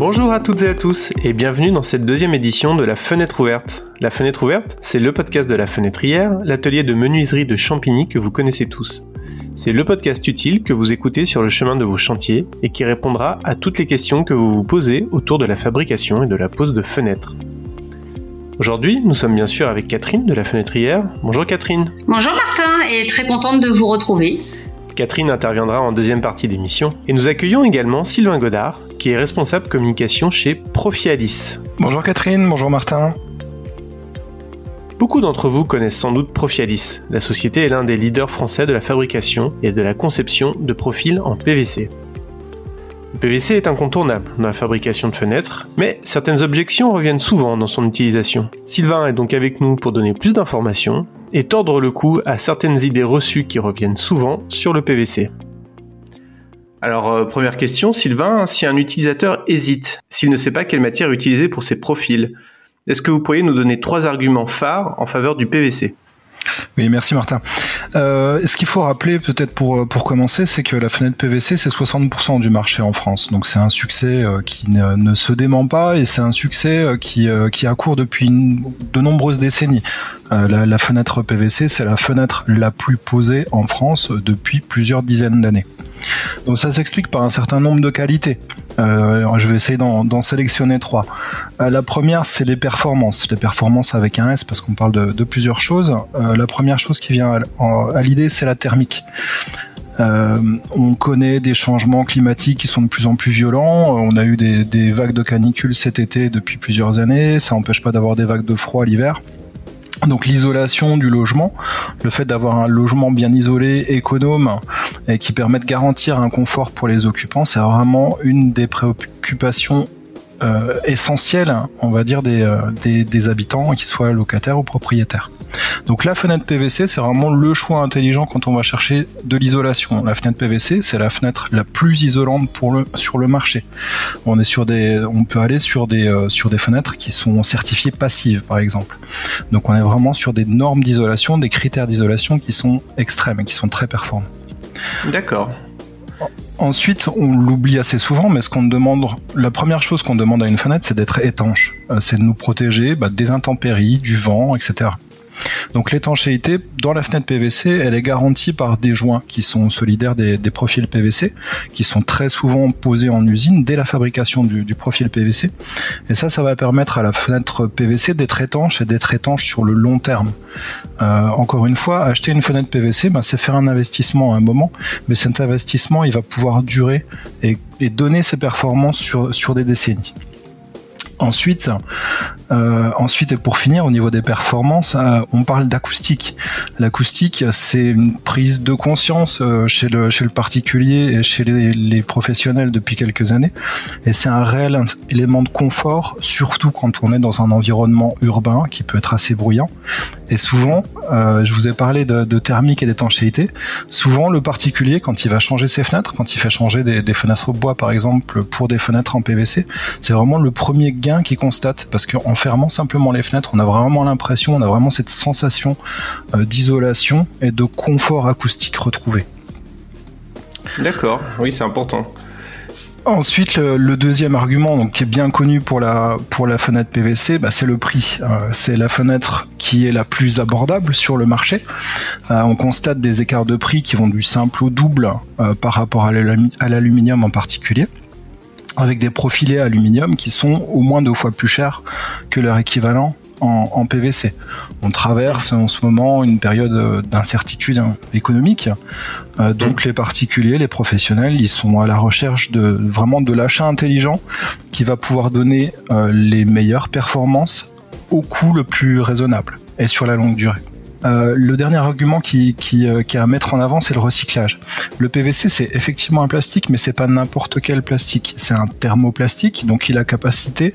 Bonjour à toutes et à tous et bienvenue dans cette deuxième édition de La Fenêtre Ouverte. La Fenêtre Ouverte, c'est le podcast de la Fenêtrière, l'atelier de menuiserie de Champigny que vous connaissez tous. C'est le podcast utile que vous écoutez sur le chemin de vos chantiers et qui répondra à toutes les questions que vous vous posez autour de la fabrication et de la pose de fenêtres. Aujourd'hui, nous sommes bien sûr avec Catherine de la Fenêtrière. Bonjour Catherine. Bonjour Martin et très contente de vous retrouver. Catherine interviendra en deuxième partie d'émission. Et nous accueillons également Sylvain Godard, qui est responsable communication chez Profialis. Bonjour Catherine, bonjour Martin. Beaucoup d'entre vous connaissent sans doute Profialis. La société est l'un des leaders français de la fabrication et de la conception de profils en PVC. Le PVC est incontournable dans la fabrication de fenêtres, mais certaines objections reviennent souvent dans son utilisation. Sylvain est donc avec nous pour donner plus d'informations et tordre le cou à certaines idées reçues qui reviennent souvent sur le PVC. Alors, euh, première question, Sylvain, si un utilisateur hésite, s'il ne sait pas quelle matière utiliser pour ses profils, est-ce que vous pourriez nous donner trois arguments phares en faveur du PVC oui, merci Martin. Euh, ce qu'il faut rappeler peut-être pour pour commencer, c'est que la fenêtre PVC c'est 60% du marché en France, donc c'est un succès euh, qui ne, se dément pas et c'est un succès euh, qui qui a cours depuis de nombreuses décennies. La, fenêtre PVC c'est la fenêtre la plus posée en France depuis plusieurs dizaines d'années. Donc ça s'explique par un certain nombre de qualités. Euh, je vais essayer d'en sélectionner trois. Euh, la première, c'est les performances. Les performances avec un S parce qu'on parle de, plusieurs choses. Euh, la première chose qui vient à, l'idée, c'est la thermique. on connaît des changements climatiques qui sont de plus en plus violents. On a eu des, des vagues de canicule cet été depuis plusieurs années. Ça n'empêche pas d'avoir des vagues de froid l'hiver. Donc l'isolation du logement, le fait d'avoir un logement bien isolé, économe et qui permet de garantir un confort pour les occupants, c'est vraiment une des préoccupations euh, essentielles, on va dire, des, euh, des, des habitants, qu'ils soient locataires ou propriétaires. Donc la fenêtre PVC, c'est vraiment le choix intelligent quand on va chercher de l'isolation. La fenêtre PVC, c'est la fenêtre la plus isolante pour le, sur le marché. On est sur des, on peut aller sur des, euh, sur des fenêtres qui sont certifiées passives, par exemple. Donc on est vraiment sur des normes d'isolation, des critères d'isolation qui sont extrêmes et qui sont très performants. D'accord. Ensuite, on l'oublie assez souvent, mais ce qu'on demande, la première chose qu'on demande à une fenêtre, c'est d'être étanche. Euh, c'est de nous protéger bah, des intempéries, du vent, etc. Donc l'étanchéité dans la fenêtre PVC, elle est garantie par des joints qui sont solidaires des, profils PVC, qui sont très souvent posés en usine dès la fabrication du, profil PVC. Et ça, ça va permettre à la fenêtre PVC d'être étanche et d'être étanche sur le long terme. Euh, encore une fois, acheter une fenêtre PVC, ben, c'est faire un investissement à un moment, mais cet investissement, il va pouvoir durer et, donner ses performances sur des décennies. Ensuite, euh, ensuite et pour finir au niveau des performances, euh, on parle d'acoustique. L'acoustique, c'est une prise de conscience euh, chez le chez le particulier et chez les, les professionnels depuis quelques années, et c'est un réel élément de confort, surtout quand on est dans un environnement urbain qui peut être assez bruyant. Et souvent, euh, je vous ai parlé de, de thermique et d'étanchéité. Souvent, le particulier, quand il va changer ses fenêtres, quand il fait changer des, des fenêtres bois par exemple pour des fenêtres en PVC, c'est vraiment le premier gain qui constate parce qu'en fermant simplement les fenêtres, on a vraiment l'impression, on a vraiment cette sensation euh, d'isolation et de confort acoustique retrouvé. D'accord, oui, c'est important. Ensuite, le, deuxième argument, donc, qui est bien connu pour la, pour la fenêtre PVC, bah, c'est le prix. Euh, c'est la fenêtre qui est la plus abordable sur le marché. Euh, on constate des écarts de prix qui vont du simple au double par rapport à l'aluminium en particulier avec des profilés aluminium qui sont au moins deux fois plus chers que leur équivalent en, PVC. On traverse en ce moment une période d'incertitude économique, euh, donc les particuliers, les professionnels, ils sont à la recherche de vraiment de l'achat intelligent qui va pouvoir donner euh, les meilleures performances au coût le plus raisonnable et sur la longue durée. Euh, le dernier argument qui, qui, euh, qui, a à mettre en avant, c'est le recyclage. Le PVC, c'est effectivement un plastique, mais c'est pas n'importe quel plastique. C'est un thermoplastique, donc il a capacité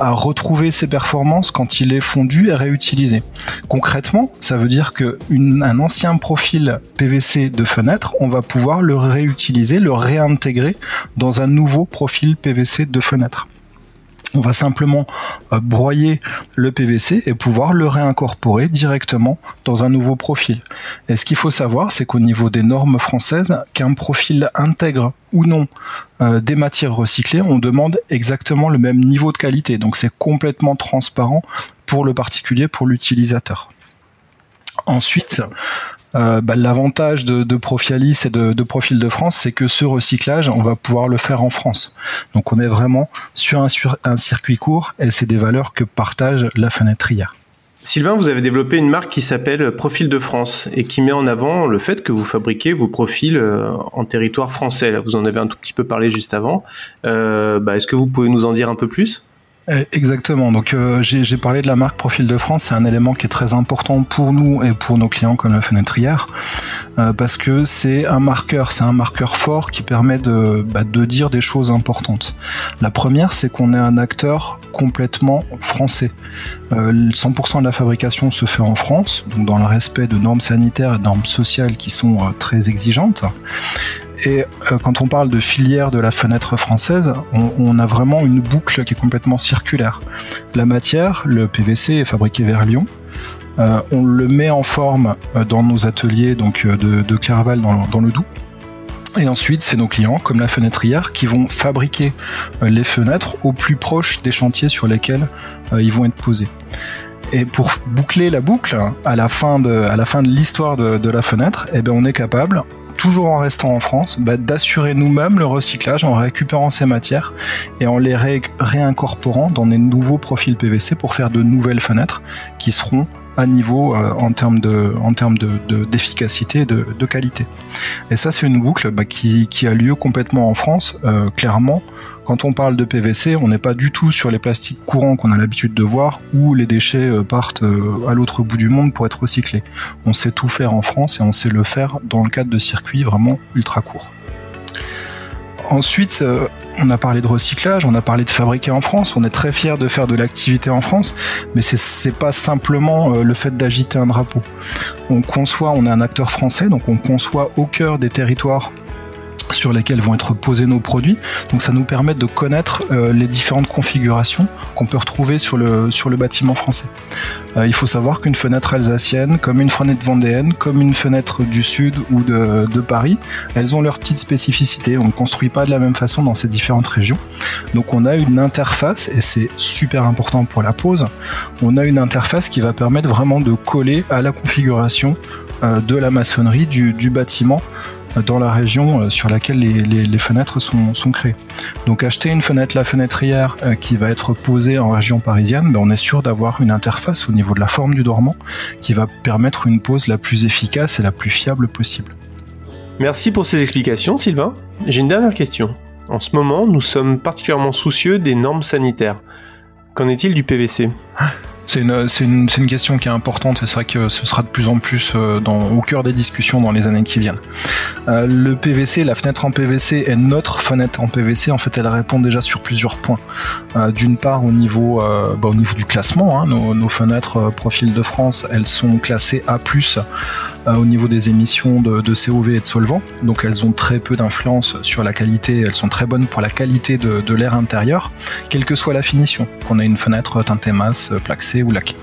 à retrouver ses performances quand il est fondu et réutilisé. Concrètement, ça veut dire que un ancien profil PVC de fenêtre, on va pouvoir le réutiliser, le réintégrer dans un nouveau profil PVC de fenêtre. On va simplement euh, broyer le PVC et pouvoir le réincorporer directement dans un nouveau profil. Et ce qu'il faut savoir, c'est qu'au niveau des normes françaises, qu'un profil intègre ou non euh, des matières recyclées, on demande exactement le même niveau de qualité. Donc c'est complètement transparent pour le particulier, pour l'utilisateur. Ensuite, euh, bah, l'avantage de, Profialis et de, Profil de France, c'est que ce recyclage, on va pouvoir le faire en France. Donc on est vraiment sur un, circuit court et c'est des valeurs que partage la fenêtrière. Sylvain, vous avez développé une marque qui s'appelle Profil de France et qui met en avant le fait que vous fabriquez vos profils euh, en territoire français. Là, vous en avez un tout petit peu parlé juste avant. Euh, bah, Est-ce que vous pouvez nous en dire un peu plus? Exactement. Donc euh, j'ai parlé de la marque Profil de France. C'est un élément qui est très important pour nous et pour nos clients comme la fenêtrière euh, parce que c'est un marqueur, c'est un marqueur fort qui permet de, bah, dire des choses importantes. La première, c'est qu'on est un acteur complètement français. Euh, 100% de la fabrication se fait en France, donc dans le respect de normes sanitaires et de normes sociales qui sont euh, très exigeantes. Et euh, quand on parle de filière de la fenêtre française, on, a vraiment une boucle qui est complètement circulaire. La matière, le PVC, est fabriqué vers Lyon. Euh, on le met en forme euh, dans nos ateliers donc de, de dans, le Doubs. Et ensuite, c'est nos clients, comme la fenêtrière, qui vont fabriquer les fenêtres au plus proche des chantiers sur lesquels ils vont être posés. Et pour boucler la boucle, à la fin de, l'histoire de, de, la fenêtre, eh ben on est capable, toujours en restant en France, bah, d'assurer nous-mêmes le recyclage en récupérant ces matières et en les ré réincorporant dans des nouveaux profils PVC pour faire de nouvelles fenêtres qui seront à niveau euh, en termes de en termes de d'efficacité de, de, qualité. Et ça c'est une boucle bah, qui, qui a lieu complètement en France euh, clairement. Quand on parle de PVC on n'est pas du tout sur les plastiques courants qu'on a l'habitude de voir où les déchets euh, partent à l'autre bout du monde pour être recyclés. On sait tout faire en France et on sait le faire dans le cadre de circuits vraiment ultra courts Ensuite, euh, on a parlé de recyclage, on a parlé de fabriquer en France, on est très fier de faire de l'activité en France, mais c'est pas simplement euh, le fait d'agiter un drapeau. On conçoit, on est un acteur français, donc on conçoit au cœur des territoires sur lesquels vont être posés nos produits. Donc ça nous permet de connaître euh, les différentes configurations qu'on peut retrouver sur le, bâtiment français. Euh, il faut savoir qu'une fenêtre alsacienne, comme une fenêtre vendéenne, comme une fenêtre du sud ou de, Paris, elles ont leurs petites spécificités. On ne construit pas de la même façon dans ces différentes régions. Donc on a une interface, et c'est super important pour la pose, on a une interface qui va permettre vraiment de coller à la configuration euh, de la maçonnerie du bâtiment dans la région euh, sur laquelle les, les, les fenêtres sont, sont, créées. Donc acheter une fenêtre la fenêtrière euh, qui va être posée en région parisienne, ben on est sûr d'avoir une interface au niveau de la forme du dormant qui va permettre une pose la plus efficace et la plus fiable possible. Merci pour ces explications Sylvain. J'ai une dernière question. En ce moment, nous sommes particulièrement soucieux des normes sanitaires. Qu'en est-il du PVC c'est une, question qui est importante et c'est vrai que ce sera de plus en plus euh, au cœur des discussions dans les années qui viennent. Euh, le PVC, la fenêtre en PVC est notre fenêtre en PVC. En fait, elle répond déjà sur plusieurs points. Euh, D'une part, au niveau, bah, du classement, hein, nos, fenêtres Profil de France, elles sont classées A+, au niveau des émissions de, COV et de solvants. Donc, elles ont très peu d'influence sur la qualité. Elles sont très bonnes pour la qualité de, de l'air intérieur, quelle que soit la finition. Qu'on ait une fenêtre teintée masse, plaxée laqué.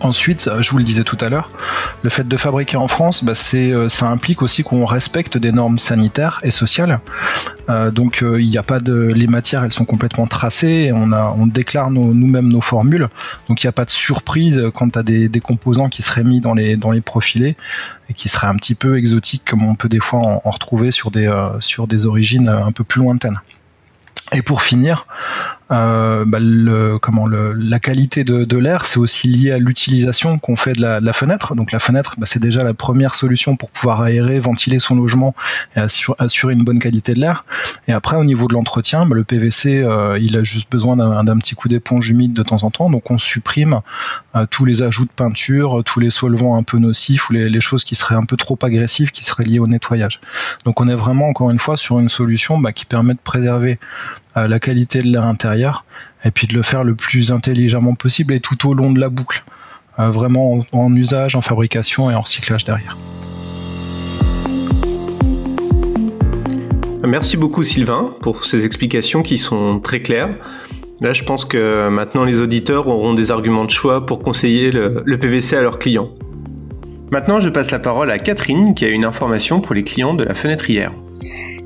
Ensuite, je vous le disais tout à l'heure, le fait de fabriquer en France, bah c'est, ça implique aussi qu'on respecte des normes sanitaires et sociales. Euh, donc il euh, n'y a pas de, les matières, elles sont complètement tracées. on a, on déclare nous-mêmes nos formules. Donc il n'y a pas de surprise quant à des, des, composants qui seraient mis dans les dans les profilés et qui seraient un petit peu exotiques, comme on peut des fois en, retrouver sur des euh, sur des origines un peu plus lointaines. Et pour finir, euh, bah le, comment la qualité de, l'air, c'est aussi lié à l'utilisation qu'on fait de la, fenêtre. Donc la fenêtre, bah, c'est déjà la première solution pour pouvoir aérer, ventiler son logement et assure, assurer une bonne qualité de l'air. Et après, au niveau de l'entretien, bah, le PVC, euh, il a juste besoin d'un petit coup d'éponge humide de temps en temps. Donc on supprime euh, tous les ajouts de peinture, tous les solvants un peu nocifs ou les, les, choses qui seraient un peu trop agressives, qui seraient liées au nettoyage. Donc on est vraiment encore une fois sur une solution bah, qui permet de préserver euh, la qualité de l'air intérieur et puis de le faire le plus intelligemment possible et tout au long de la boucle, euh, vraiment en, en usage, en fabrication et en recyclage derrière. Merci beaucoup Sylvain pour ces explications qui sont très claires. Là, je pense que maintenant les auditeurs auront des arguments de choix pour conseiller le, le PVC à leurs clients. Maintenant, je passe la parole à Catherine qui a une information pour les clients de la fenêtrière.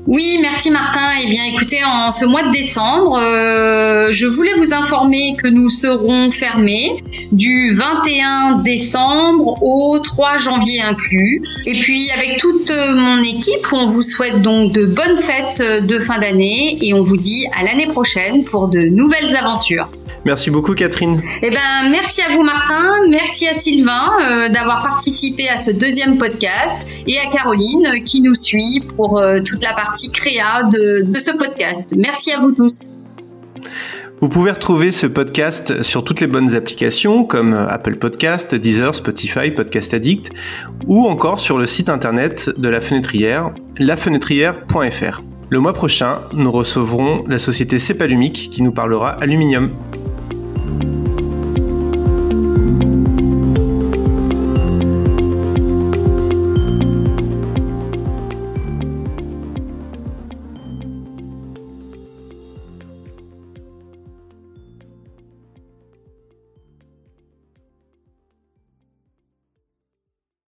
Oui, merci Martin. Eh bien, écoutez, en ce mois de décembre, euh, je voulais vous informer que nous serons fermés du 21 décembre au 3 janvier inclus. Et puis, avec toute mon équipe, on vous souhaite donc de bonnes fêtes de fin d'année et on vous dit à l'année prochaine pour de nouvelles aventures. Merci beaucoup Catherine. Eh ben, merci à vous Martin, merci à Sylvain euh, d'avoir participé à ce deuxième podcast et à Caroline euh, qui nous suit pour euh, toute la partie créa de, de ce podcast. Merci à vous tous. Vous pouvez retrouver ce podcast sur toutes les bonnes applications comme Apple Podcast, Deezer, Spotify, Podcast Addict ou encore sur le site internet de la fenêtrière, lafenêtrière.fr. Le mois prochain, nous recevrons la société Cepalumic qui nous parlera aluminium.